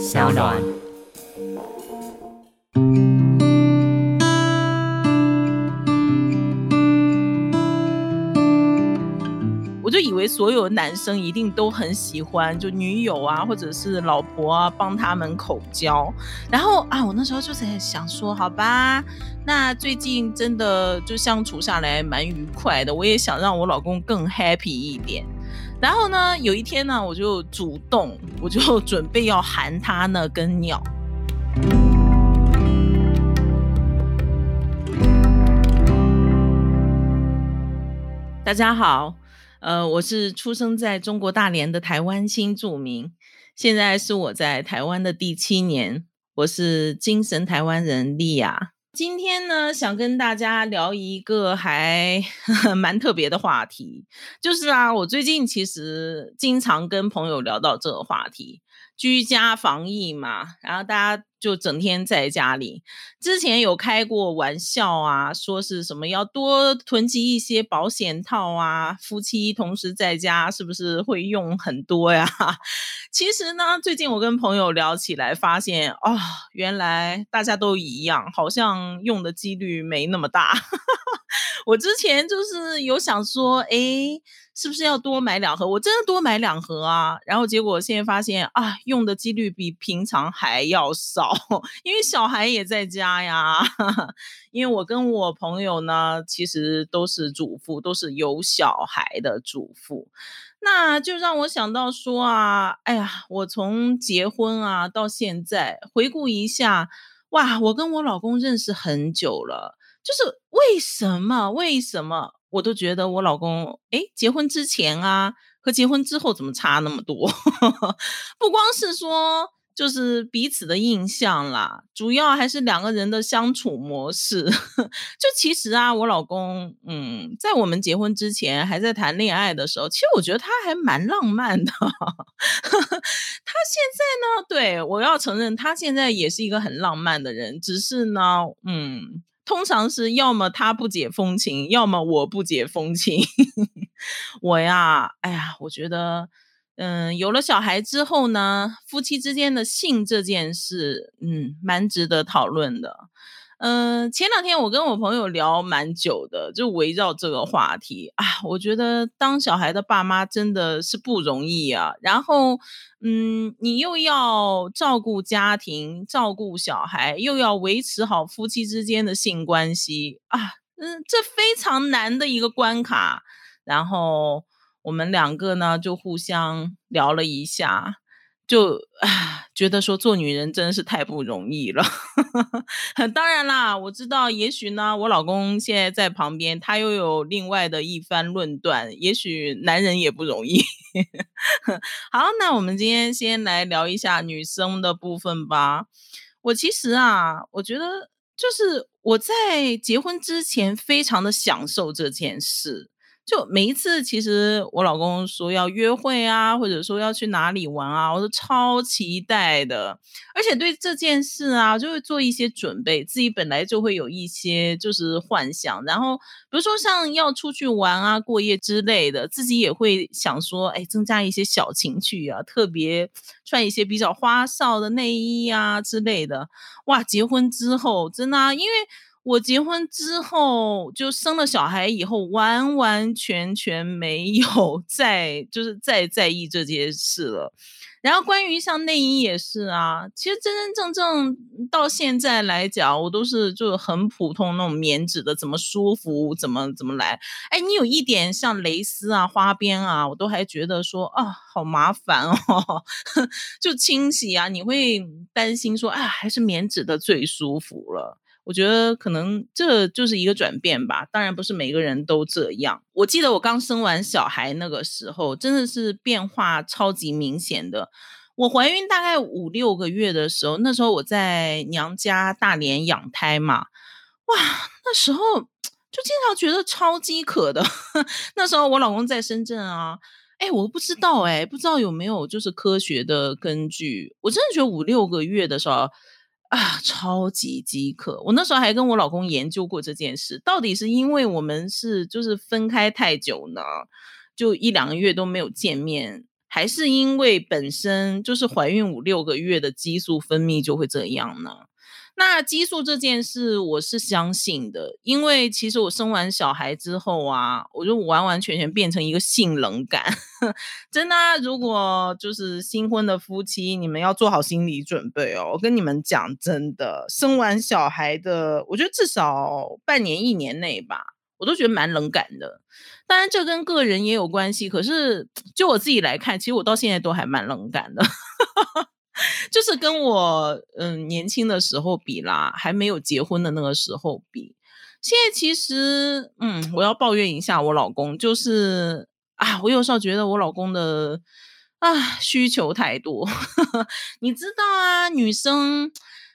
小暖。我就以为所有男生一定都很喜欢，就女友啊，或者是老婆啊，帮他们口交。然后啊，我那时候就在想说，好吧，那最近真的就相处下来蛮愉快的，我也想让我老公更 happy 一点。然后呢，有一天呢，我就主动，我就准备要含他那根鸟。大家好。呃，我是出生在中国大连的台湾新住民，现在是我在台湾的第七年，我是精神台湾人莉亚。今天呢，想跟大家聊一个还 蛮特别的话题，就是啊，我最近其实经常跟朋友聊到这个话题。居家防疫嘛，然后大家就整天在家里。之前有开过玩笑啊，说是什么要多囤积一些保险套啊，夫妻同时在家是不是会用很多呀？其实呢，最近我跟朋友聊起来，发现哦，原来大家都一样，好像用的几率没那么大。我之前就是有想说，哎。是不是要多买两盒？我真的多买两盒啊！然后结果现在发现啊，用的几率比平常还要少，因为小孩也在家呀。因为我跟我朋友呢，其实都是主妇，都是有小孩的主妇，那就让我想到说啊，哎呀，我从结婚啊到现在回顾一下，哇，我跟我老公认识很久了，就是为什么？为什么？我都觉得我老公，哎，结婚之前啊，和结婚之后怎么差那么多？不光是说就是彼此的印象啦，主要还是两个人的相处模式。就其实啊，我老公，嗯，在我们结婚之前还在谈恋爱的时候，其实我觉得他还蛮浪漫的。他现在呢，对我要承认，他现在也是一个很浪漫的人，只是呢，嗯。通常是要么他不解风情，要么我不解风情。我呀，哎呀，我觉得，嗯，有了小孩之后呢，夫妻之间的性这件事，嗯，蛮值得讨论的。嗯，前两天我跟我朋友聊蛮久的，就围绕这个话题啊。我觉得当小孩的爸妈真的是不容易啊。然后，嗯，你又要照顾家庭、照顾小孩，又要维持好夫妻之间的性关系啊，嗯，这非常难的一个关卡。然后我们两个呢，就互相聊了一下。就啊，觉得说做女人真是太不容易了。当然啦，我知道，也许呢，我老公现在在旁边，他又有另外的一番论断。也许男人也不容易。好，那我们今天先来聊一下女生的部分吧。我其实啊，我觉得就是我在结婚之前非常的享受这件事。就每一次，其实我老公说要约会啊，或者说要去哪里玩啊，我都超期待的。而且对这件事啊，就会做一些准备，自己本来就会有一些就是幻想。然后比如说像要出去玩啊、过夜之类的，自己也会想说，哎，增加一些小情趣啊，特别穿一些比较花哨的内衣啊之类的。哇，结婚之后真的，因为。我结婚之后就生了小孩以后，完完全全没有 再就是再在意这件事了。然后关于像内衣也是啊，其实真真正正到现在来讲，我都是就很普通那种棉质的，怎么舒服怎么怎么来。哎，你有一点像蕾丝啊、花边啊，我都还觉得说啊，好麻烦哦，就清洗啊，你会担心说，哎，还是棉质的最舒服了。我觉得可能这就是一个转变吧，当然不是每个人都这样。我记得我刚生完小孩那个时候，真的是变化超级明显的。我怀孕大概五六个月的时候，那时候我在娘家大连养胎嘛，哇，那时候就经常觉得超饥渴的。那时候我老公在深圳啊，哎，我不知道哎，不知道有没有就是科学的根据。我真的觉得五六个月的时候。啊，超级饥渴！我那时候还跟我老公研究过这件事，到底是因为我们是就是分开太久呢，就一两个月都没有见面，还是因为本身就是怀孕五六个月的激素分泌就会这样呢？那激素这件事，我是相信的，因为其实我生完小孩之后啊，我就完完全全变成一个性冷感，真的。如果就是新婚的夫妻，你们要做好心理准备哦。我跟你们讲，真的，生完小孩的，我觉得至少半年、一年内吧，我都觉得蛮冷感的。当然，这跟个人也有关系，可是就我自己来看，其实我到现在都还蛮冷感的。就是跟我嗯年轻的时候比啦，还没有结婚的那个时候比，现在其实嗯，我要抱怨一下我老公，就是啊，我有时候觉得我老公的啊需求太多，你知道啊，女生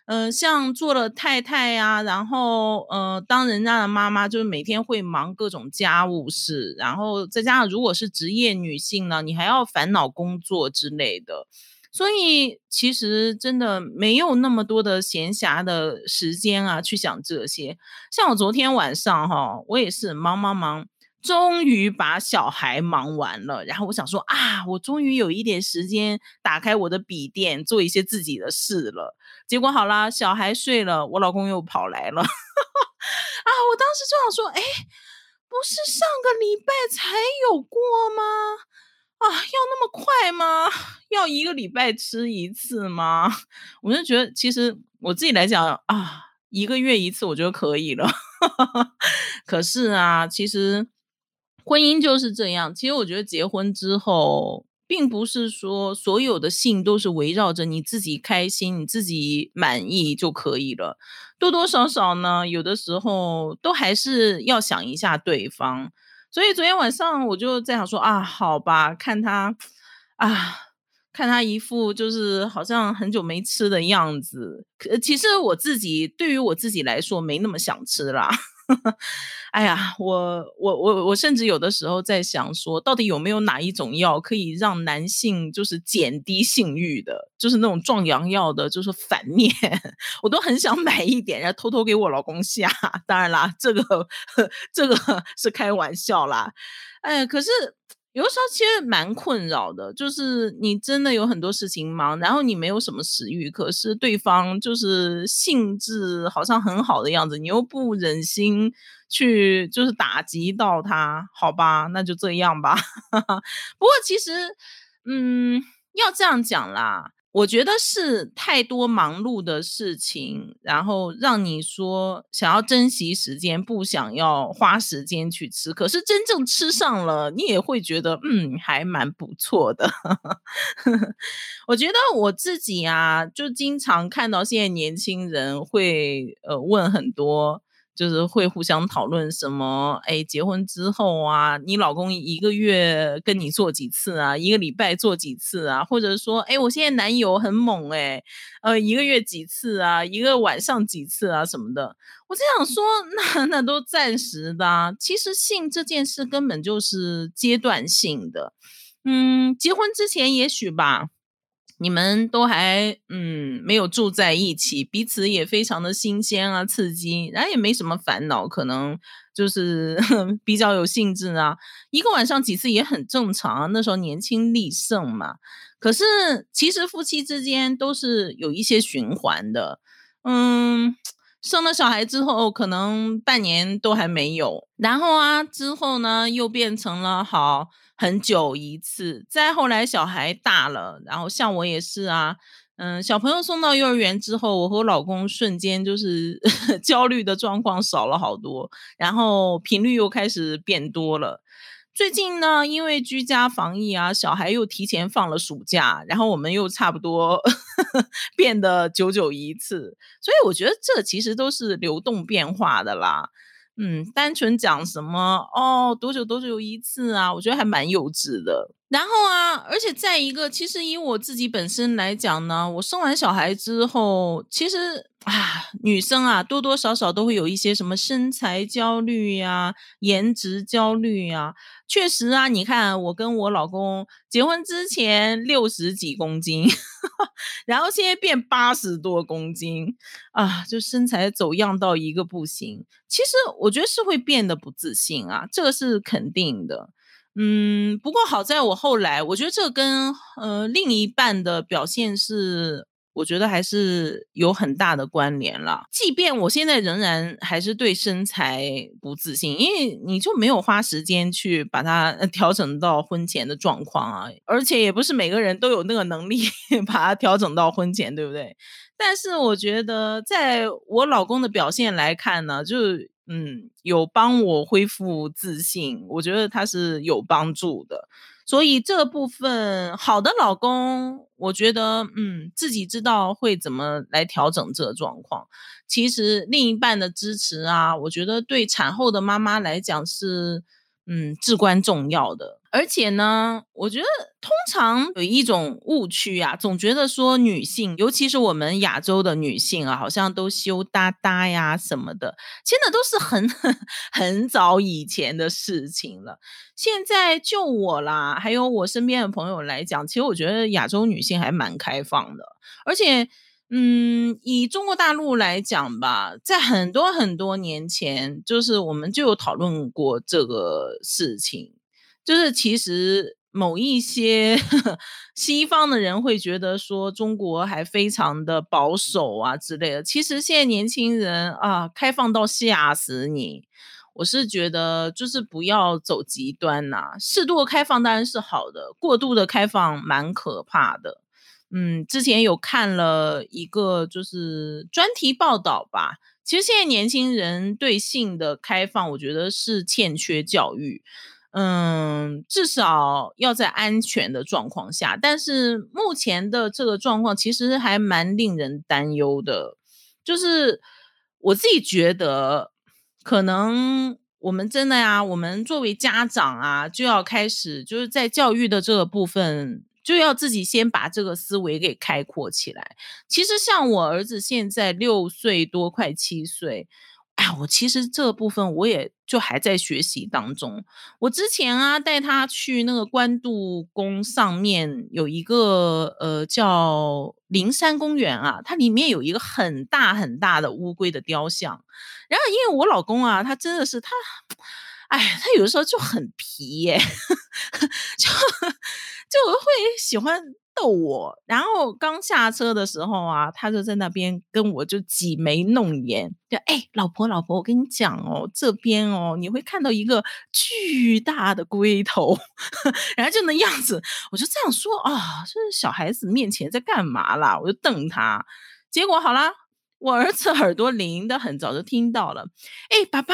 嗯像做了太太呀，然后呃当人家的妈妈，就是每天会忙各种家务事，然后再加上如果是职业女性呢，你还要烦恼工作之类的。所以其实真的没有那么多的闲暇的时间啊，去想这些。像我昨天晚上哈，我也是忙忙忙，终于把小孩忙完了。然后我想说啊，我终于有一点时间打开我的笔电，做一些自己的事了。结果好啦，小孩睡了，我老公又跑来了。啊，我当时就想说，哎，不是上个礼拜才有过吗？啊，要那么快吗？要一个礼拜吃一次吗？我就觉得，其实我自己来讲啊，一个月一次，我觉得可以了。可是啊，其实婚姻就是这样。其实我觉得结婚之后，并不是说所有的性都是围绕着你自己开心、你自己满意就可以了。多多少少呢，有的时候都还是要想一下对方。所以昨天晚上我就在想说啊，好吧，看他啊，看他一副就是好像很久没吃的样子。可其实我自己对于我自己来说没那么想吃啦。哎呀，我我我我甚至有的时候在想说，到底有没有哪一种药可以让男性就是减低性欲的，就是那种壮阳药的，就是反面，我都很想买一点，然后偷偷给我老公下。当然啦，这个 这个是开玩笑啦。哎，可是。有的时候其实蛮困扰的，就是你真的有很多事情忙，然后你没有什么食欲，可是对方就是兴致好像很好的样子，你又不忍心去就是打击到他，好吧，那就这样吧。不过其实，嗯，要这样讲啦。我觉得是太多忙碌的事情，然后让你说想要珍惜时间，不想要花时间去吃。可是真正吃上了，你也会觉得嗯，还蛮不错的。我觉得我自己啊，就经常看到现在年轻人会呃问很多。就是会互相讨论什么，哎，结婚之后啊，你老公一个月跟你做几次啊？一个礼拜做几次啊？或者说，哎，我现在男友很猛，哎，呃，一个月几次啊？一个晚上几次啊？什么的？我只想说，那那都暂时的。其实性这件事根本就是阶段性的，嗯，结婚之前也许吧。你们都还嗯没有住在一起，彼此也非常的新鲜啊，刺激，然后也没什么烦恼，可能就是 比较有兴致啊。一个晚上几次也很正常啊，那时候年轻力盛嘛。可是其实夫妻之间都是有一些循环的，嗯，生了小孩之后可能半年都还没有，然后啊之后呢又变成了好。很久一次，再后来小孩大了，然后像我也是啊，嗯，小朋友送到幼儿园之后，我和我老公瞬间就是 焦虑的状况少了好多，然后频率又开始变多了。最近呢，因为居家防疫啊，小孩又提前放了暑假，然后我们又差不多 变得久久一次，所以我觉得这其实都是流动变化的啦。嗯，单纯讲什么哦，多久多久一次啊？我觉得还蛮幼稚的。然后啊，而且再一个，其实以我自己本身来讲呢，我生完小孩之后，其实啊，女生啊，多多少少都会有一些什么身材焦虑呀、颜值焦虑呀。确实啊，你看我跟我老公结婚之前六十几公斤，然后现在变八十多公斤啊，就身材走样到一个不行。其实我觉得是会变得不自信啊，这个是肯定的。嗯，不过好在我后来，我觉得这跟呃另一半的表现是。我觉得还是有很大的关联了。即便我现在仍然还是对身材不自信，因为你就没有花时间去把它调整到婚前的状况啊，而且也不是每个人都有那个能力 把它调整到婚前，对不对？但是我觉得，在我老公的表现来看呢，就嗯，有帮我恢复自信，我觉得他是有帮助的。所以这部分好的老公，我觉得，嗯，自己知道会怎么来调整这状况。其实另一半的支持啊，我觉得对产后的妈妈来讲是。嗯，至关重要的。而且呢，我觉得通常有一种误区啊，总觉得说女性，尤其是我们亚洲的女性啊，好像都羞答答呀什么的。其实那都是很很早以前的事情了。现在就我啦，还有我身边的朋友来讲，其实我觉得亚洲女性还蛮开放的，而且。嗯，以中国大陆来讲吧，在很多很多年前，就是我们就有讨论过这个事情。就是其实某一些 西方的人会觉得说中国还非常的保守啊之类的。其实现在年轻人啊，开放到吓死你。我是觉得就是不要走极端呐，适度的开放当然是好的，过度的开放蛮可怕的。嗯，之前有看了一个就是专题报道吧。其实现在年轻人对性的开放，我觉得是欠缺教育。嗯，至少要在安全的状况下。但是目前的这个状况其实还蛮令人担忧的。就是我自己觉得，可能我们真的呀，我们作为家长啊，就要开始就是在教育的这个部分。就要自己先把这个思维给开阔起来。其实像我儿子现在六岁多，快七岁，哎，我其实这部分我也就还在学习当中。我之前啊带他去那个关渡宫上面有一个呃叫灵山公园啊，它里面有一个很大很大的乌龟的雕像。然后因为我老公啊，他真的是他。哎，他有的时候就很皮耶，就 就会喜欢逗我。然后刚下车的时候啊，他就在那边跟我就挤眉弄眼，就哎，老婆老婆，我跟你讲哦，这边哦，你会看到一个巨大的龟头，然后就那样子，我就这样说啊，这是小孩子面前在干嘛啦？我就瞪他，结果好啦。我儿子耳朵灵的很，早就听到了。哎，爸爸，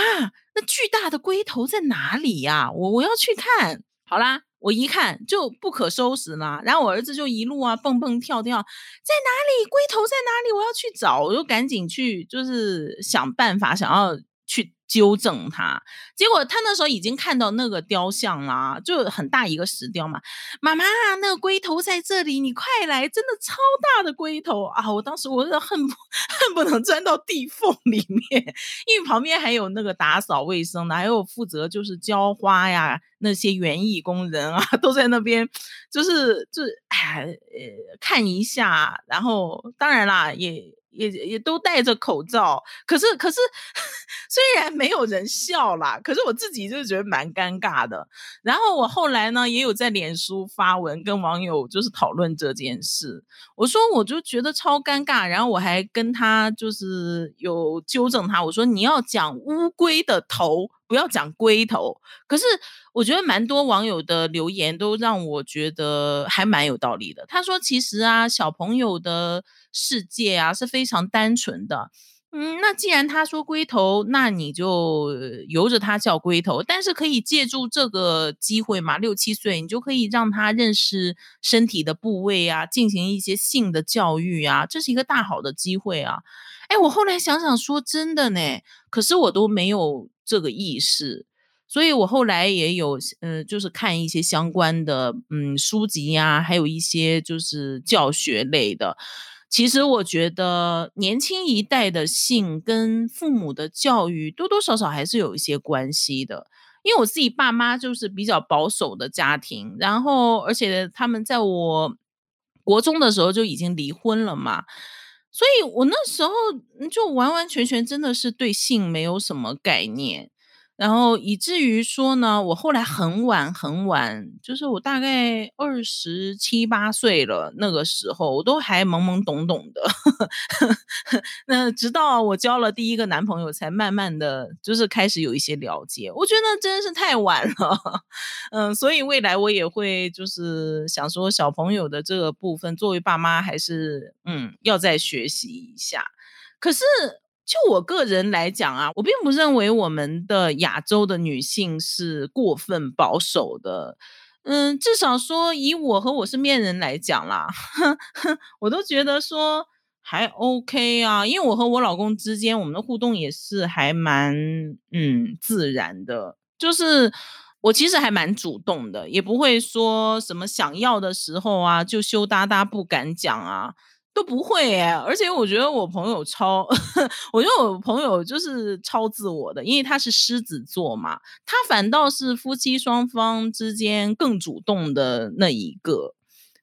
那巨大的龟头在哪里呀？我我要去看。好啦，我一看就不可收拾嘛。然后我儿子就一路啊蹦蹦跳跳，在哪里？龟头在哪里？我要去找。我就赶紧去，就是想办法想要去。纠正他，结果他那时候已经看到那个雕像啦，就很大一个石雕嘛。妈妈，那个龟头在这里，你快来！真的超大的龟头啊！我当时我是恨不恨不能钻到地缝里面，因为旁边还有那个打扫卫生的，还有负责就是浇花呀那些园艺工人啊，都在那边，就是就哎呃看一下，然后当然啦也。也也都戴着口罩，可是可是 虽然没有人笑啦，可是我自己就觉得蛮尴尬的。然后我后来呢，也有在脸书发文跟网友就是讨论这件事。我说我就觉得超尴尬，然后我还跟他就是有纠正他，我说你要讲乌龟的头，不要讲龟头。可是我觉得蛮多网友的留言都让我觉得还蛮有道理的。他说其实啊，小朋友的。世界啊是非常单纯的，嗯，那既然他说龟头，那你就由着他叫龟头。但是可以借助这个机会嘛，六七岁你就可以让他认识身体的部位啊，进行一些性的教育啊，这是一个大好的机会啊。哎，我后来想想说真的呢，可是我都没有这个意识，所以我后来也有嗯，就是看一些相关的嗯书籍呀，还有一些就是教学类的。其实我觉得年轻一代的性跟父母的教育多多少少还是有一些关系的，因为我自己爸妈就是比较保守的家庭，然后而且他们在我国中的时候就已经离婚了嘛，所以我那时候就完完全全真的是对性没有什么概念。然后以至于说呢，我后来很晚很晚，就是我大概二十七八岁了，那个时候我都还懵懵懂懂的。那直到我交了第一个男朋友，才慢慢的就是开始有一些了解。我觉得真是太晚了，嗯，所以未来我也会就是想说，小朋友的这个部分，作为爸妈还是嗯要再学习一下。可是。就我个人来讲啊，我并不认为我们的亚洲的女性是过分保守的，嗯，至少说以我和我身边人来讲啦，我都觉得说还 OK 啊，因为我和我老公之间我们的互动也是还蛮嗯自然的，就是我其实还蛮主动的，也不会说什么想要的时候啊就羞答答不敢讲啊。都不会哎，而且我觉得我朋友超，我觉得我朋友就是超自我的，因为他是狮子座嘛，他反倒是夫妻双方之间更主动的那一个，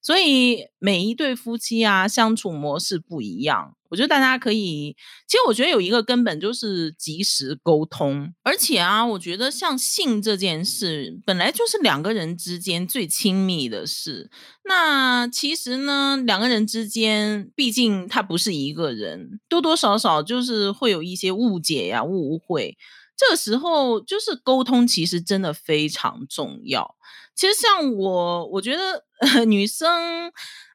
所以每一对夫妻啊，相处模式不一样。我觉得大家可以，其实我觉得有一个根本就是及时沟通，而且啊，我觉得像性这件事本来就是两个人之间最亲密的事。那其实呢，两个人之间毕竟他不是一个人，多多少少就是会有一些误解呀、误会。这个时候就是沟通，其实真的非常重要。其实像我，我觉得 女生。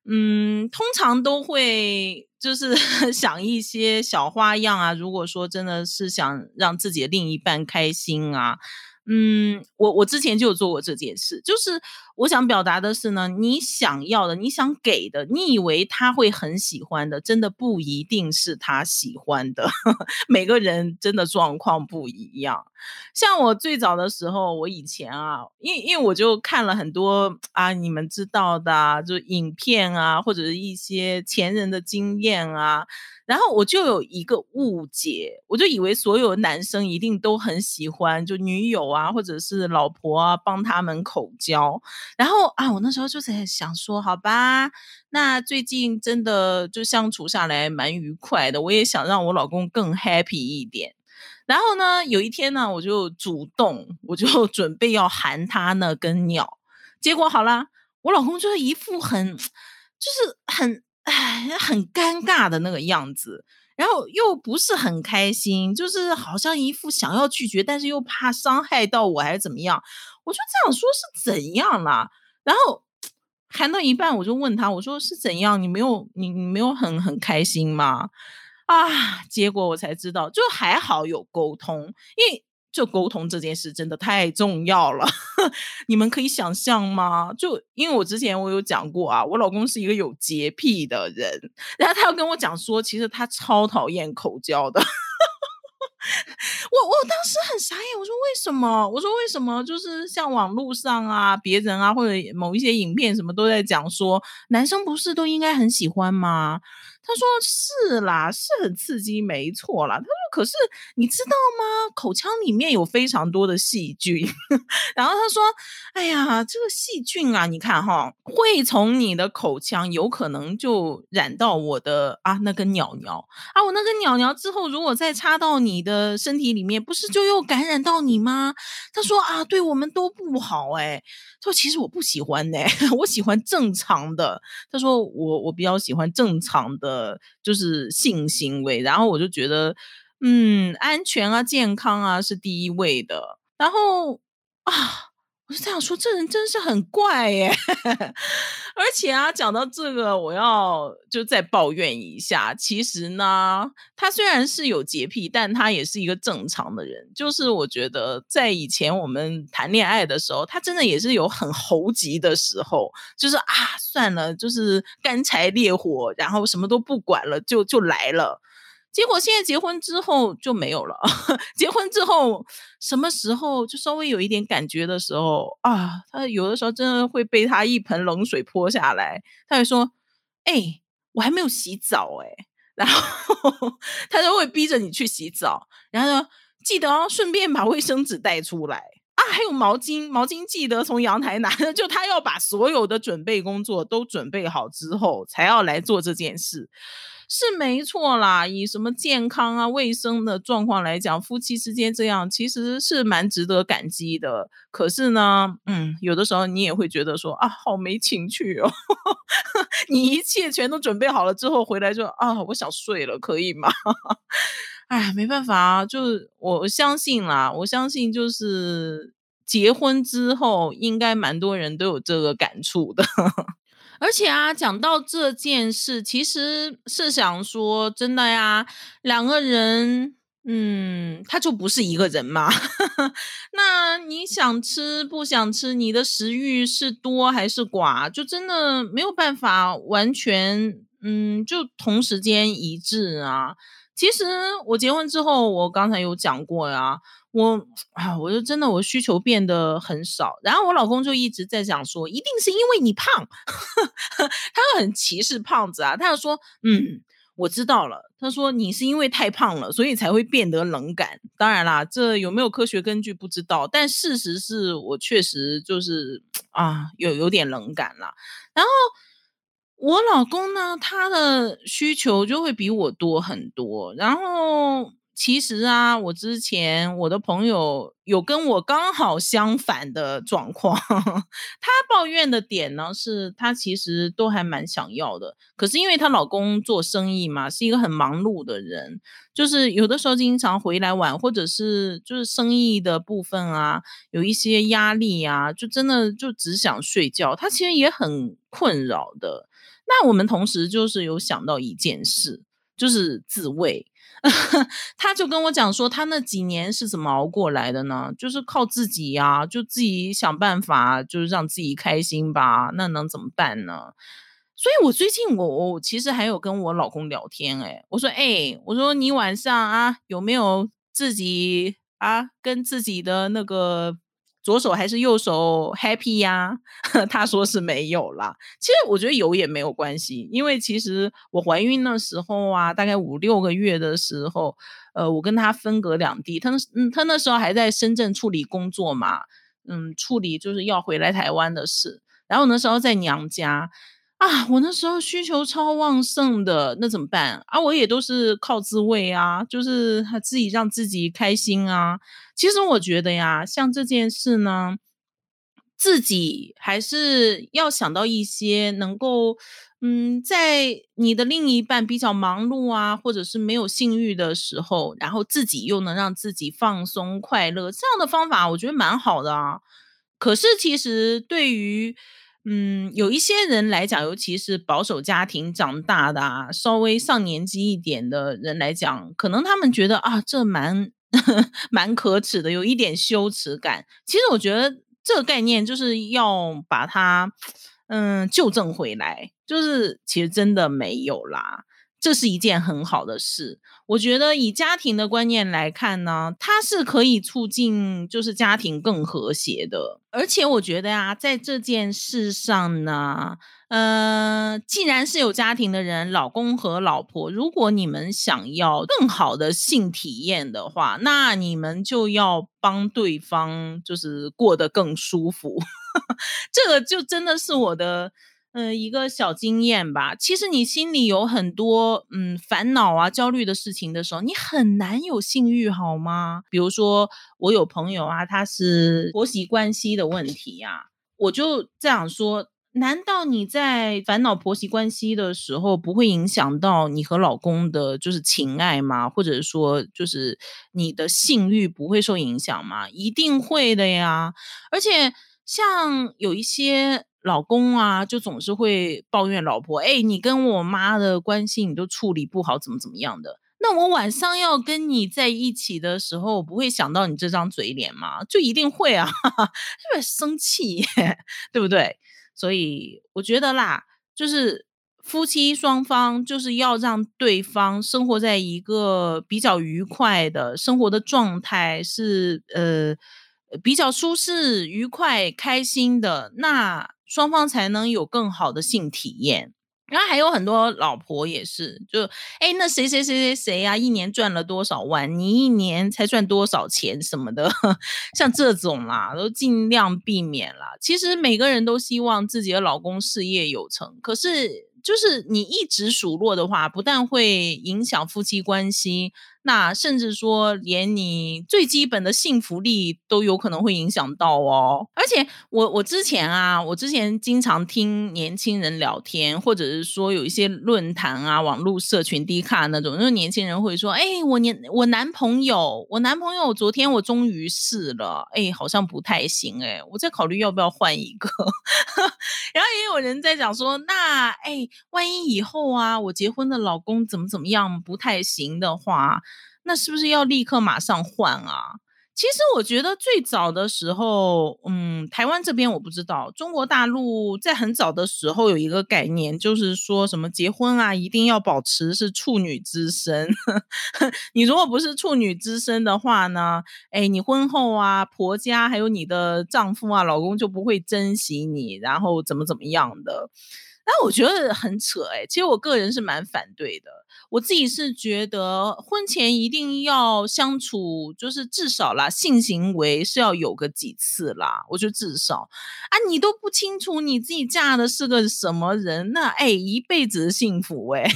嗯，通常都会就是 想一些小花样啊。如果说真的是想让自己的另一半开心啊。嗯，我我之前就有做过这件事，就是我想表达的是呢，你想要的，你想给的，你以为他会很喜欢的，真的不一定是他喜欢的。每个人真的状况不一样。像我最早的时候，我以前啊，因因为我就看了很多啊，你们知道的，就影片啊，或者是一些前人的经验啊。然后我就有一个误解，我就以为所有男生一定都很喜欢，就女友啊，或者是老婆啊，帮他们口交。然后啊，我那时候就在想说，好吧，那最近真的就相处下来蛮愉快的，我也想让我老公更 happy 一点。然后呢，有一天呢，我就主动，我就 准备要含他那根鸟，结果好了，我老公就是一副很，就是很。哎，很尴尬的那个样子，然后又不是很开心，就是好像一副想要拒绝，但是又怕伤害到我，还是怎么样？我就这样说是怎样啦？然后谈到一半，我就问他，我说是怎样？你没有你你没有很很开心吗？啊，结果我才知道，就还好有沟通，因为。就沟通这件事真的太重要了，你们可以想象吗？就因为我之前我有讲过啊，我老公是一个有洁癖的人，然后他要跟我讲说，其实他超讨厌口交的。我我当时很傻眼，我说为什么？我说为什么？就是像网络上啊，别人啊，或者某一些影片什么都在讲说，男生不是都应该很喜欢吗？他说是啦，是很刺激，没错啦。他说可是你知道吗？口腔里面有非常多的细菌。然后他说，哎呀，这个细菌啊，你看哈，会从你的口腔有可能就染到我的啊那根鸟鸟啊，我那根鸟鸟之后，如果再插到你的身体里面，不是就又感染到你吗？他说啊，对我们都不好哎。他说其实我不喜欢呢，我喜欢正常的。他说我我比较喜欢正常的。呃，就是性行为，然后我就觉得，嗯，安全啊，健康啊是第一位的。然后啊，我就这样说，这人真是很怪耶。而且啊，讲到这个，我要就再抱怨一下。其实呢，他虽然是有洁癖，但他也是一个正常的人。就是我觉得，在以前我们谈恋爱的时候，他真的也是有很猴急的时候。就是啊，算了，就是干柴烈火，然后什么都不管了，就就来了。结果现在结婚之后就没有了。结婚之后，什么时候就稍微有一点感觉的时候啊，他有的时候真的会被他一盆冷水泼下来。他会说：“哎，我还没有洗澡哎。”然后他就会逼着你去洗澡，然后呢，记得哦，顺便把卫生纸带出来啊，还有毛巾，毛巾记得从阳台拿。就他要把所有的准备工作都准备好之后，才要来做这件事。是没错啦。以什么健康啊、卫生的状况来讲，夫妻之间这样其实是蛮值得感激的。可是呢，嗯，有的时候你也会觉得说啊，好没情趣哦。你一切全都准备好了之后回来就啊，我想睡了，可以吗？哎，没办法啊，就是我相信啦，我相信就是结婚之后，应该蛮多人都有这个感触的。而且啊，讲到这件事，其实是想说，真的呀，两个人，嗯，他就不是一个人嘛。那你想吃不想吃，你的食欲是多还是寡，就真的没有办法完全，嗯，就同时间一致啊。其实我结婚之后，我刚才有讲过呀，我啊，我就真的我需求变得很少。然后我老公就一直在讲说，一定是因为你胖，他很歧视胖子啊。他就说，嗯，我知道了。他说你是因为太胖了，所以才会变得冷感。当然啦，这有没有科学根据不知道，但事实是我确实就是啊，有有点冷感了。然后。我老公呢，他的需求就会比我多很多。然后其实啊，我之前我的朋友有跟我刚好相反的状况。他抱怨的点呢，是他其实都还蛮想要的。可是因为她老公做生意嘛，是一个很忙碌的人，就是有的时候经常回来晚，或者是就是生意的部分啊，有一些压力啊，就真的就只想睡觉。他其实也很困扰的。那我们同时就是有想到一件事，就是自慰。他就跟我讲说，他那几年是怎么熬过来的呢？就是靠自己呀，就自己想办法，就是让自己开心吧。那能怎么办呢？所以我最近我我其实还有跟我老公聊天，诶我说，哎，我说你晚上啊有没有自己啊跟自己的那个。左手还是右手 happy 呀？他说是没有啦。其实我觉得有也没有关系，因为其实我怀孕那时候啊，大概五六个月的时候，呃，我跟他分隔两地，他嗯，他那时候还在深圳处理工作嘛，嗯，处理就是要回来台湾的事，然后那时候在娘家。啊，我那时候需求超旺盛的，那怎么办啊？我也都是靠自慰啊，就是他自己让自己开心啊。其实我觉得呀，像这件事呢，自己还是要想到一些能够，嗯，在你的另一半比较忙碌啊，或者是没有性欲的时候，然后自己又能让自己放松快乐，这样的方法我觉得蛮好的啊。可是其实对于嗯，有一些人来讲，尤其是保守家庭长大的啊，稍微上年纪一点的人来讲，可能他们觉得啊，这蛮 蛮可耻的，有一点羞耻感。其实我觉得这个概念就是要把它嗯纠正回来，就是其实真的没有啦。这是一件很好的事，我觉得以家庭的观念来看呢，它是可以促进就是家庭更和谐的。而且我觉得呀，在这件事上呢，呃，既然是有家庭的人，老公和老婆，如果你们想要更好的性体验的话，那你们就要帮对方就是过得更舒服。这个就真的是我的。嗯，一个小经验吧。其实你心里有很多嗯烦恼啊、焦虑的事情的时候，你很难有性欲，好吗？比如说，我有朋友啊，他是婆媳关系的问题呀，我就这样说：难道你在烦恼婆媳关系的时候，不会影响到你和老公的就是情爱吗？或者说，就是你的性欲不会受影响吗？一定会的呀。而且像有一些。老公啊，就总是会抱怨老婆，哎，你跟我妈的关系你都处理不好，怎么怎么样的？那我晚上要跟你在一起的时候，不会想到你这张嘴脸吗？就一定会啊，特别生气，对不对？所以我觉得啦，就是夫妻双方就是要让对方生活在一个比较愉快的生活的状态，是呃比较舒适、愉快、开心的那。双方才能有更好的性体验，然后还有很多老婆也是，就哎，那谁谁谁谁谁呀，一年赚了多少万？你一年才赚多少钱什么的？像这种啦，都尽量避免啦。其实每个人都希望自己的老公事业有成，可是就是你一直数落的话，不但会影响夫妻关系。那甚至说，连你最基本的性福利都有可能会影响到哦。而且，我我之前啊，我之前经常听年轻人聊天，或者是说有一些论坛啊、网络社群低看那种，就是年轻人会说：“哎，我年我男朋友，我男朋友昨天我终于试了，哎，好像不太行，哎，我在考虑要不要换一个。”然后也有人在讲说：“那哎，万一以后啊，我结婚的老公怎么怎么样不太行的话。”那是不是要立刻马上换啊？其实我觉得最早的时候，嗯，台湾这边我不知道，中国大陆在很早的时候有一个概念，就是说什么结婚啊，一定要保持是处女之身。你如果不是处女之身的话呢，哎，你婚后啊，婆家还有你的丈夫啊、老公就不会珍惜你，然后怎么怎么样的。那我觉得很扯哎，其实我个人是蛮反对的。我自己是觉得婚前一定要相处，就是至少啦，性行为是要有个几次啦。我觉得至少啊，你都不清楚你自己嫁的是个什么人，那哎，一辈子的幸福哎。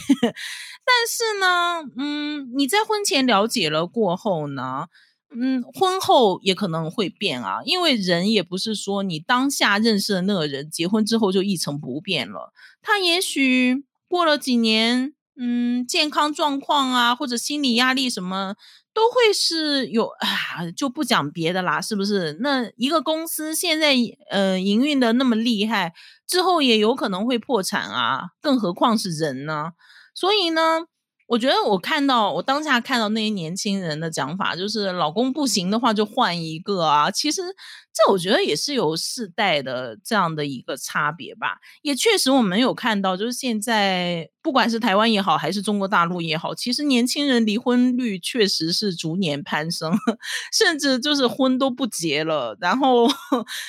但是呢，嗯，你在婚前了解了过后呢？嗯，婚后也可能会变啊，因为人也不是说你当下认识的那个人，结婚之后就一成不变了。他也许过了几年，嗯，健康状况啊，或者心理压力什么，都会是有啊，就不讲别的啦，是不是？那一个公司现在呃营运的那么厉害，之后也有可能会破产啊，更何况是人呢？所以呢？我觉得我看到我当下看到那些年轻人的讲法，就是老公不行的话就换一个啊。其实这我觉得也是有世代的这样的一个差别吧。也确实我们有看到，就是现在不管是台湾也好，还是中国大陆也好，其实年轻人离婚率确实是逐年攀升，甚至就是婚都不结了，然后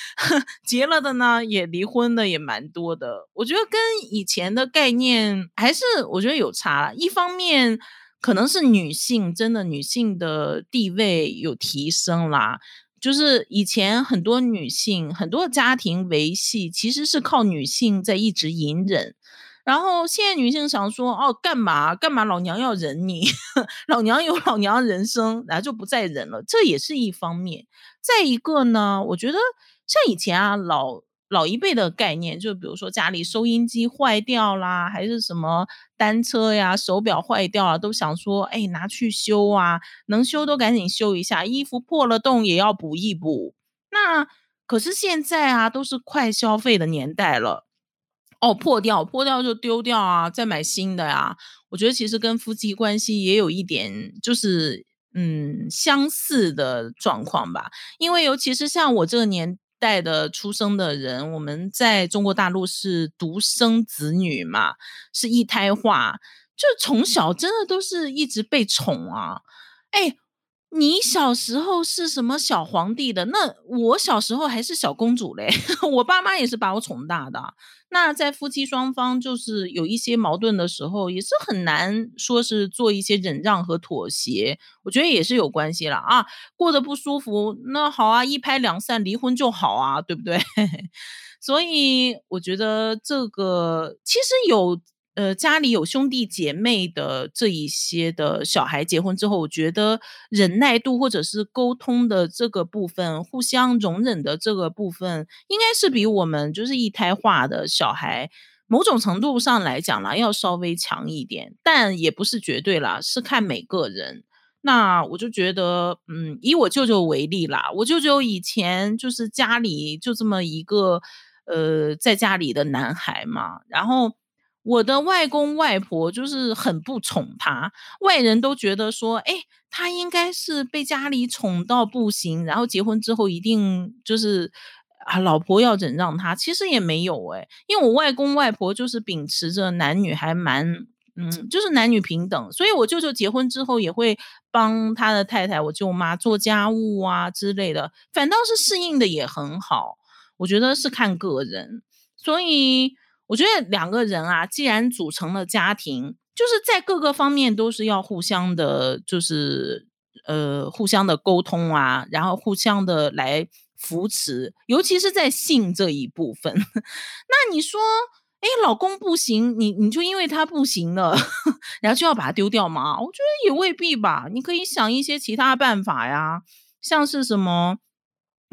结了的呢也离婚的也蛮多的。我觉得跟以前的概念还是我觉得有差。一方。面可能是女性真的女性的地位有提升啦，就是以前很多女性很多家庭维系其实是靠女性在一直隐忍，然后现在女性想说哦干嘛干嘛老娘要忍你，老娘有老娘人生，然后就不再忍了，这也是一方面。再一个呢，我觉得像以前啊老。老一辈的概念，就比如说家里收音机坏掉啦，还是什么单车呀、手表坏掉了，都想说，哎，拿去修啊，能修都赶紧修一下。衣服破了洞也要补一补。那可是现在啊，都是快消费的年代了，哦，破掉破掉就丢掉啊，再买新的呀。我觉得其实跟夫妻关系也有一点，就是嗯相似的状况吧。因为尤其是像我这个年。代的出生的人，我们在中国大陆是独生子女嘛，是一胎化，就从小真的都是一直被宠啊，哎。你小时候是什么小皇帝的？那我小时候还是小公主嘞。我爸妈也是把我宠大的。那在夫妻双方就是有一些矛盾的时候，也是很难说是做一些忍让和妥协。我觉得也是有关系了啊。过得不舒服，那好啊，一拍两散，离婚就好啊，对不对？所以我觉得这个其实有。呃，家里有兄弟姐妹的这一些的小孩结婚之后，我觉得忍耐度或者是沟通的这个部分，互相容忍的这个部分，应该是比我们就是一胎化的小孩，某种程度上来讲啦，要稍微强一点，但也不是绝对啦，是看每个人。那我就觉得，嗯，以我舅舅为例啦，我舅舅以前就是家里就这么一个呃，在家里的男孩嘛，然后。我的外公外婆就是很不宠他，外人都觉得说，哎，他应该是被家里宠到不行，然后结婚之后一定就是啊，老婆要忍让他。其实也没有哎，因为我外公外婆就是秉持着男女还蛮，嗯，就是男女平等，所以我舅舅结婚之后也会帮他的太太我舅妈做家务啊之类的，反倒是适应的也很好。我觉得是看个人，所以。我觉得两个人啊，既然组成了家庭，就是在各个方面都是要互相的，就是呃，互相的沟通啊，然后互相的来扶持，尤其是在性这一部分。那你说，哎，老公不行，你你就因为他不行了，然后就要把他丢掉吗？我觉得也未必吧。你可以想一些其他办法呀，像是什么，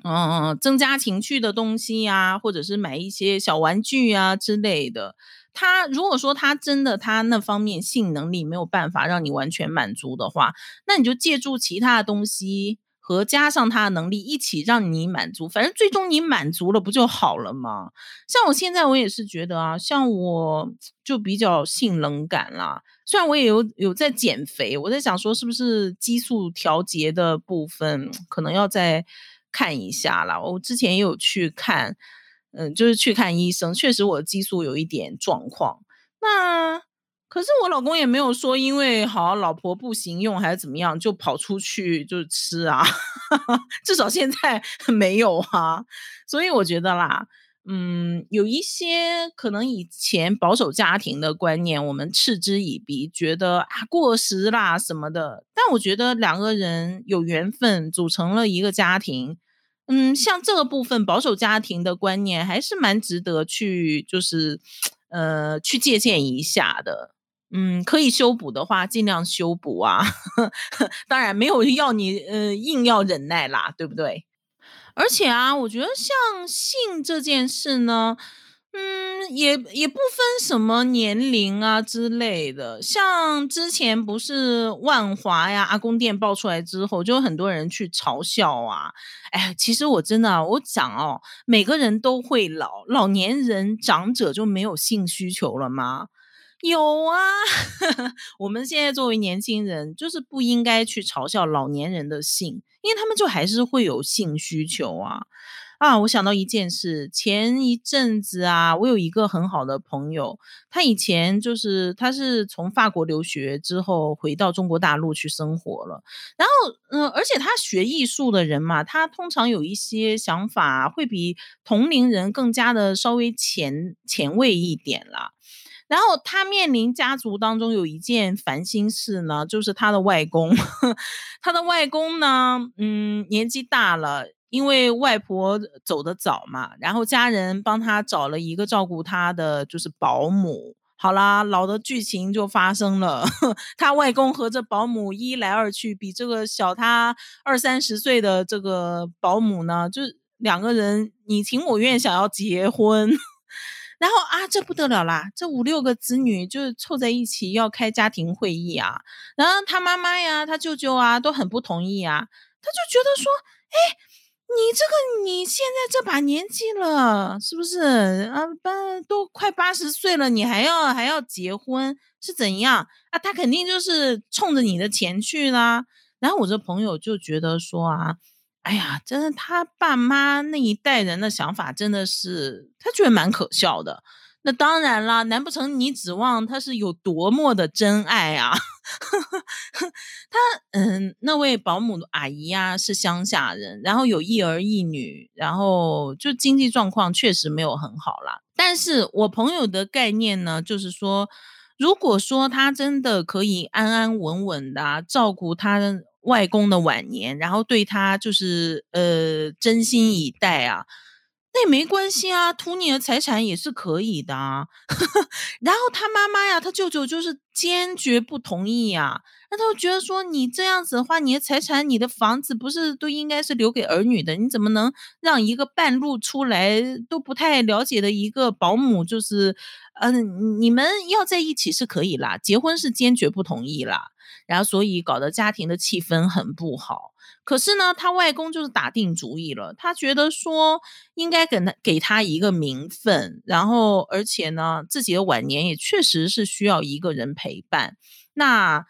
嗯，增加情趣的东西呀，或者是买一些小玩具啊之类的。他如果说他真的他那方面性能力没有办法让你完全满足的话，那你就借助其他的东西。和加上他的能力一起让你满足，反正最终你满足了不就好了吗？像我现在我也是觉得啊，像我就比较性冷感啦。虽然我也有有在减肥，我在想说是不是激素调节的部分可能要在看一下啦。我之前也有去看，嗯，就是去看医生，确实我的激素有一点状况。那。可是我老公也没有说，因为好老婆不行用还是怎么样，就跑出去就吃啊，至少现在 没有啊。所以我觉得啦，嗯，有一些可能以前保守家庭的观念，我们嗤之以鼻，觉得啊过时啦什么的。但我觉得两个人有缘分组成了一个家庭，嗯，像这个部分保守家庭的观念，还是蛮值得去就是呃去借鉴一下的。嗯，可以修补的话，尽量修补啊。当然没有要你呃硬要忍耐啦，对不对？而且啊，我觉得像性这件事呢，嗯，也也不分什么年龄啊之类的。像之前不是万华呀阿公店爆出来之后，就有很多人去嘲笑啊。哎，其实我真的我讲哦，每个人都会老，老年人长者就没有性需求了吗？有啊，我们现在作为年轻人，就是不应该去嘲笑老年人的性，因为他们就还是会有性需求啊。啊，我想到一件事，前一阵子啊，我有一个很好的朋友，他以前就是他是从法国留学之后回到中国大陆去生活了，然后嗯，而且他学艺术的人嘛，他通常有一些想法会比同龄人更加的稍微前前卫一点啦。然后他面临家族当中有一件烦心事呢，就是他的外公，他的外公呢，嗯，年纪大了，因为外婆走得早嘛，然后家人帮他找了一个照顾他的就是保姆。好啦，老的剧情就发生了，他外公和这保姆一来二去，比这个小他二三十岁的这个保姆呢，就两个人你情我愿，想要结婚。然后啊，这不得了啦！这五六个子女就凑在一起要开家庭会议啊。然后他妈妈呀，他舅舅啊，都很不同意啊。他就觉得说，哎，你这个你现在这把年纪了，是不是啊？八都快八十岁了，你还要还要结婚，是怎样啊？他肯定就是冲着你的钱去啦。然后我这朋友就觉得说啊。哎呀，真的，他爸妈那一代人的想法真的是，他觉得蛮可笑的。那当然啦，难不成你指望他是有多么的真爱啊？他嗯，那位保姆阿姨呀是乡下人，然后有一儿一女，然后就经济状况确实没有很好啦。但是我朋友的概念呢，就是说，如果说他真的可以安安稳稳的照顾他。外公的晚年，然后对他就是呃真心以待啊，那也没关系啊，图你的财产也是可以的啊。然后他妈妈呀，他舅舅就是坚决不同意呀，那他就觉得说你这样子的话，你的财产、你的房子不是都应该是留给儿女的？你怎么能让一个半路出来都不太了解的一个保姆，就是嗯，你们要在一起是可以啦，结婚是坚决不同意啦。然后，所以搞得家庭的气氛很不好。可是呢，他外公就是打定主意了，他觉得说应该给他给他一个名分，然后而且呢，自己的晚年也确实是需要一个人陪伴。那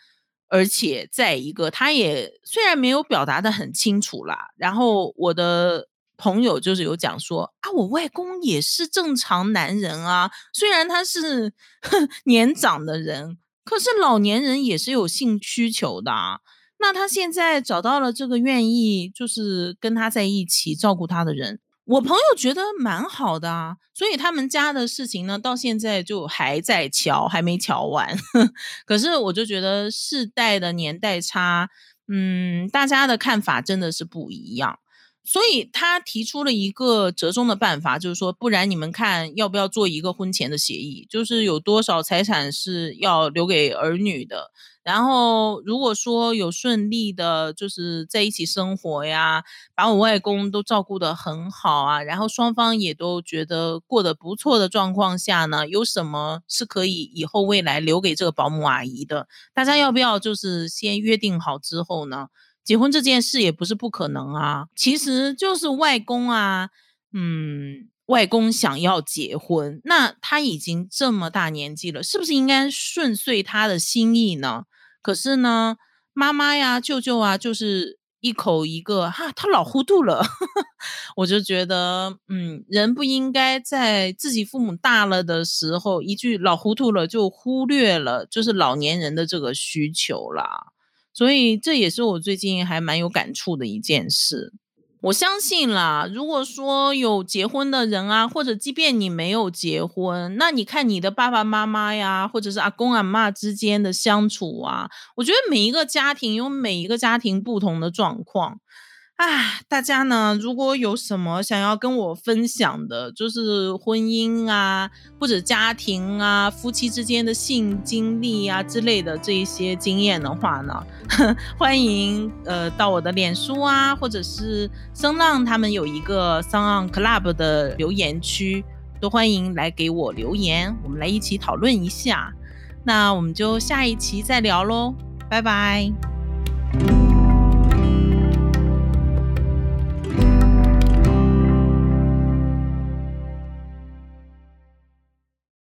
而且再一个，他也虽然没有表达的很清楚啦。然后我的朋友就是有讲说啊，我外公也是正常男人啊，虽然他是 年长的人。可是老年人也是有性需求的，啊那他现在找到了这个愿意就是跟他在一起照顾他的人，我朋友觉得蛮好的啊，所以他们家的事情呢，到现在就还在瞧，还没瞧完。可是我就觉得世代的年代差，嗯，大家的看法真的是不一样。所以他提出了一个折中的办法，就是说，不然你们看要不要做一个婚前的协议，就是有多少财产是要留给儿女的。然后如果说有顺利的，就是在一起生活呀，把我外公都照顾得很好啊，然后双方也都觉得过得不错的状况下呢，有什么是可以以后未来留给这个保姆阿姨的？大家要不要就是先约定好之后呢？结婚这件事也不是不可能啊，其实就是外公啊，嗯，外公想要结婚，那他已经这么大年纪了，是不是应该顺遂他的心意呢？可是呢，妈妈呀、舅舅啊，就是一口一个哈，他老糊涂了，我就觉得，嗯，人不应该在自己父母大了的时候，一句老糊涂了就忽略了，就是老年人的这个需求啦。所以这也是我最近还蛮有感触的一件事。我相信啦，如果说有结婚的人啊，或者即便你没有结婚，那你看你的爸爸妈妈呀，或者是阿公阿妈之间的相处啊，我觉得每一个家庭有每一个家庭不同的状况。啊，大家呢，如果有什么想要跟我分享的，就是婚姻啊，或者家庭啊，夫妻之间的性经历啊之类的这一些经验的话呢，欢迎呃到我的脸书啊，或者是声浪他们有一个 s o n Club 的留言区，都欢迎来给我留言，我们来一起讨论一下。那我们就下一期再聊喽，拜拜。